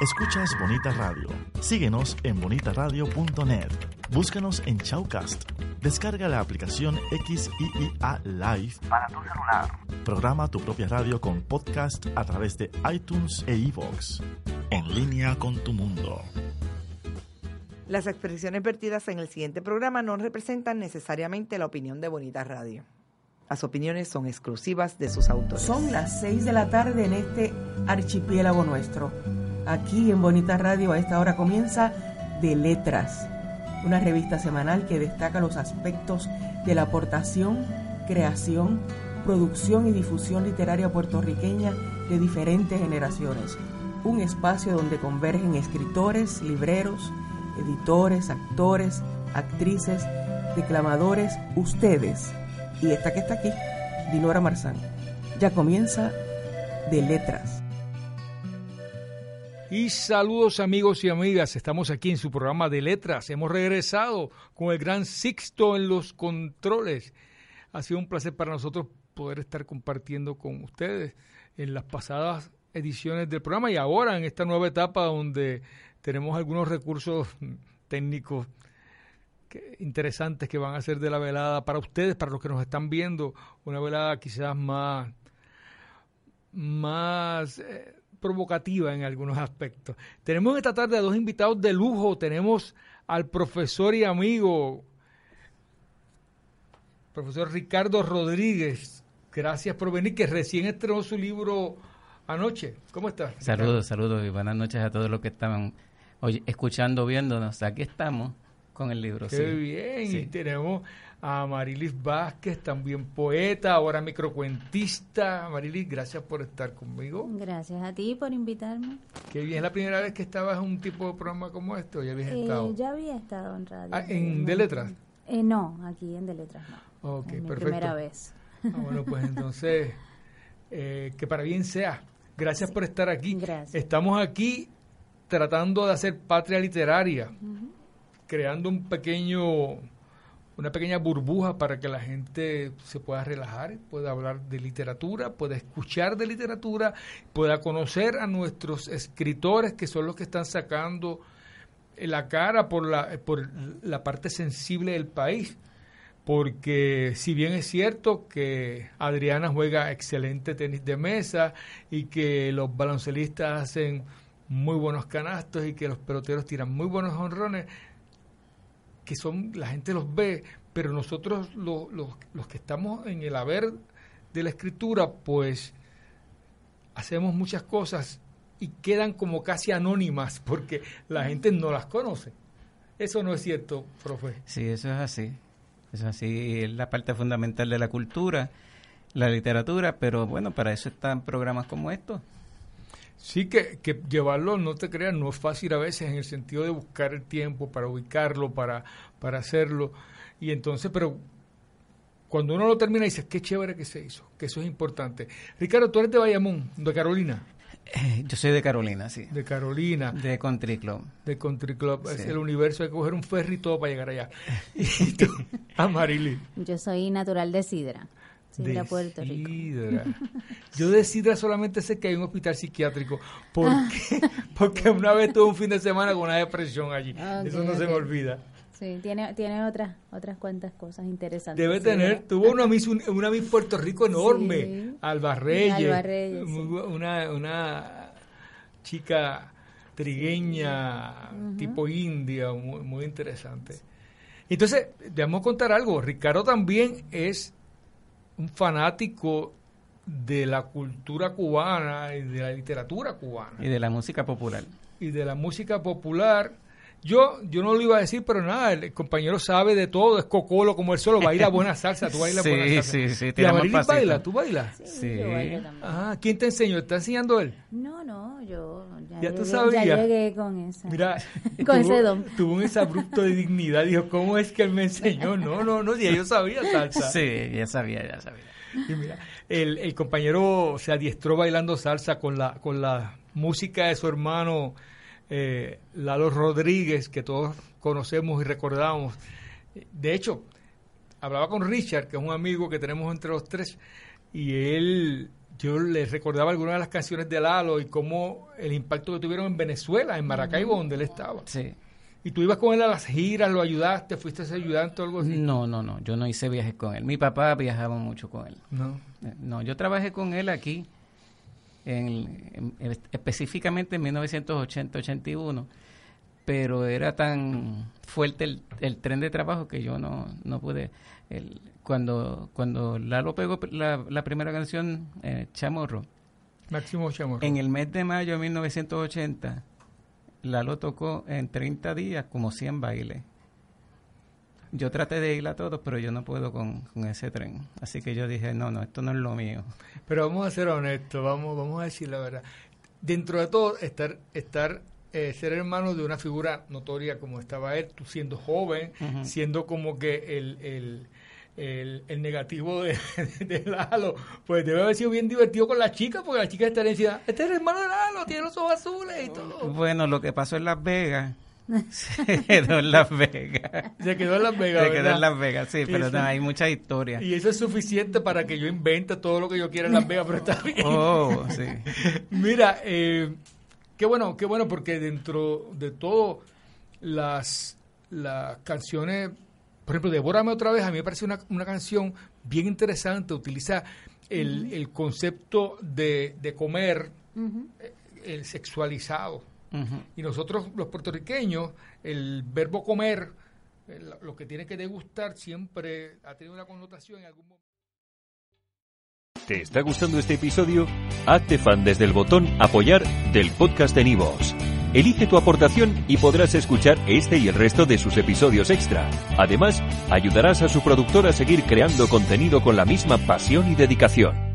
Escuchas Bonita Radio. Síguenos en bonitaradio.net. Búscanos en Chaucast. Descarga la aplicación XIIA Live para tu celular. Programa tu propia radio con podcast a través de iTunes e iVoox. En línea con tu mundo. Las expresiones vertidas en el siguiente programa no representan necesariamente la opinión de Bonita Radio. Las opiniones son exclusivas de sus autores. Son las 6 de la tarde en este archipiélago nuestro. Aquí en Bonita Radio a esta hora comienza De Letras, una revista semanal que destaca los aspectos de la aportación, creación, producción y difusión literaria puertorriqueña de diferentes generaciones. Un espacio donde convergen escritores, libreros, editores, actores, actrices, declamadores, ustedes y esta que está aquí, Dinora Marzán. Ya comienza de letras. Y saludos amigos y amigas, estamos aquí en su programa de letras. Hemos regresado con el gran Sixto en los controles. Ha sido un placer para nosotros poder estar compartiendo con ustedes en las pasadas ediciones del programa y ahora en esta nueva etapa donde tenemos algunos recursos técnicos interesantes que van a ser de la velada para ustedes, para los que nos están viendo, una velada quizás más, más eh, provocativa en algunos aspectos. Tenemos esta tarde a dos invitados de lujo, tenemos al profesor y amigo, profesor Ricardo Rodríguez, gracias por venir, que recién estrenó su libro anoche. ¿Cómo estás? Saludos, saludos y buenas noches a todos los que estaban hoy escuchando, viéndonos. Aquí estamos con el libro. Qué bien, y tenemos a Marilis Vázquez, también poeta, ahora microcuentista. Marilis, gracias por estar conmigo. Gracias a ti por invitarme. Qué bien, es la primera vez que estabas en un tipo de programa como esto, ya habías eh, estado. Ya había estado en radio. Ah, ¿En De Letras? Eh, no, aquí en De Letras no. Ok, es perfecto. primera vez. Ah, bueno, pues entonces, eh, que para bien sea. Gracias por estar aquí. Gracias. Estamos aquí tratando de hacer patria literaria, creando un pequeño, una pequeña burbuja para que la gente se pueda relajar, pueda hablar de literatura, pueda escuchar de literatura, pueda conocer a nuestros escritores que son los que están sacando la cara por la, por la parte sensible del país. Porque si bien es cierto que Adriana juega excelente tenis de mesa y que los baloncelistas hacen muy buenos canastos y que los peloteros tiran muy buenos honrones, que son la gente los ve, pero nosotros los, los, los que estamos en el haber de la escritura, pues hacemos muchas cosas y quedan como casi anónimas porque la gente no las conoce. Eso no es cierto, profe. Sí, eso es así. Eso es así, es la parte fundamental de la cultura, la literatura, pero bueno, para eso están programas como estos. Sí, que, que llevarlo, no te creas, no es fácil a veces en el sentido de buscar el tiempo para ubicarlo, para, para hacerlo. Y entonces, pero cuando uno lo termina, dices, qué chévere que se hizo, que eso es importante. Ricardo, tú eres de Bayamón, de Carolina. Eh, yo soy de Carolina, sí. De Carolina. De Country Club. De Country Club. Es el universo, hay que coger un ferry y todo para llegar allá. Y tú. Yo soy natural de Sidra, De Puerto Rico. Sidra. Yo de Sidra solamente sé que hay un hospital psiquiátrico. porque Porque una vez tuve un fin de semana con una depresión allí. Ok, Eso no se me olvida. Sí, tiene, tiene otras, otras cuantas cosas interesantes. Debe tener, tuvo una Miss, una Miss Puerto Rico enorme, Sí. Alba Reyes, Alba Reyes, sí. una, una chica trigueña, tipo india, muy, muy interesante. Entonces, debemos contar algo, Ricardo también es un fanático de la cultura cubana y de la literatura cubana Y de la música popular. y de la música popular. Yo, yo no lo iba a decir, pero nada, el compañero sabe de todo, es cocolo como él solo, baila buena salsa, tú bailas Sí, buena salsa. sí, sí, ¿Y Amarilis pasito. baila? ¿Tú bailas? Sí, Sí. yo bailo también. Ajá, ¿quién te enseñó? ¿Está enseñando él? No, no, yo ya, Ya tú llegué, sabías. ya llegué con esa. Mira, con tuvo, ese don. tuvo un abrupto de dignidad, dijo, ¿cómo es que él me enseñó? No, no, no, ya yo sabía salsa. Sí, ya sabía, ya sabía. Y mira, el, el compañero se adiestró bailando salsa con la, con la música de su hermano eh, Lalo Rodríguez, que todos conocemos y recordamos. De hecho, hablaba con Richard, que es un amigo que tenemos entre los tres, y él yo les recordaba algunas de las canciones de Lalo y cómo el impacto que tuvieron en Venezuela, en Maracaibo, donde él estaba. Sí. ¿Y tú ibas con él a las giras, lo ayudaste, fuiste ese ayudante o algo así? No, no, no, yo no hice viajes con él. Mi papá viajaba mucho con él. No. Eh, No, yo trabajé con él aquí, en, en- específicamente en 1980-81, pero era tan fuerte el, el tren de trabajo que yo no, no pude. el- cuando, cuando Lalo pegó la, la primera canción, eh, Chamorro, Máximo Chamorro. en el mes de mayo de 1980, Lalo tocó en 30 días como 100 bailes. Yo traté de ir a todos, pero yo no puedo con, con ese tren. Así que yo dije, no, no, esto no es lo mío. Pero vamos a ser honestos, vamos, vamos a decir la verdad. Dentro de todo, estar, estar eh, ser hermano de una figura notoria como estaba él, tú siendo joven, siendo como que el, el, el, el negativo de, de Lalo, pues debe haber sido bien divertido con la chica, porque la chica estaría diciendo, este es el hermano de Lalo, tiene los ojos azules y todo. Bueno, lo que pasó en Las Vegas, se quedó en Las Vegas. Se quedó en Las Vegas, Se quedó ¿verdad? en Las Vegas, sí, pero Eso- no, hay muchas historias. Y eso es suficiente para que yo invente todo lo que yo quiera en Las Vegas, pero está bien. Oh, sí. Mira, eh, qué bueno, qué bueno, porque dentro de todo las, las canciones, por ejemplo, Devórame otra vez, a mí me parece una, una canción bien interesante, utiliza el, el concepto de, de comer, eh, el sexualizado. Y nosotros, los puertorriqueños, el verbo comer, lo- lo que tiene que degustar, siempre ha tenido una connotación en algún momento. ¿Te está gustando este episodio? Hazte fan desde el botón Apoyar del podcast de Nivos. Elige tu aportación y podrás escuchar este y el resto de sus episodios extra. Además, ayudarás a su productor a seguir creando contenido con la misma pasión y dedicación.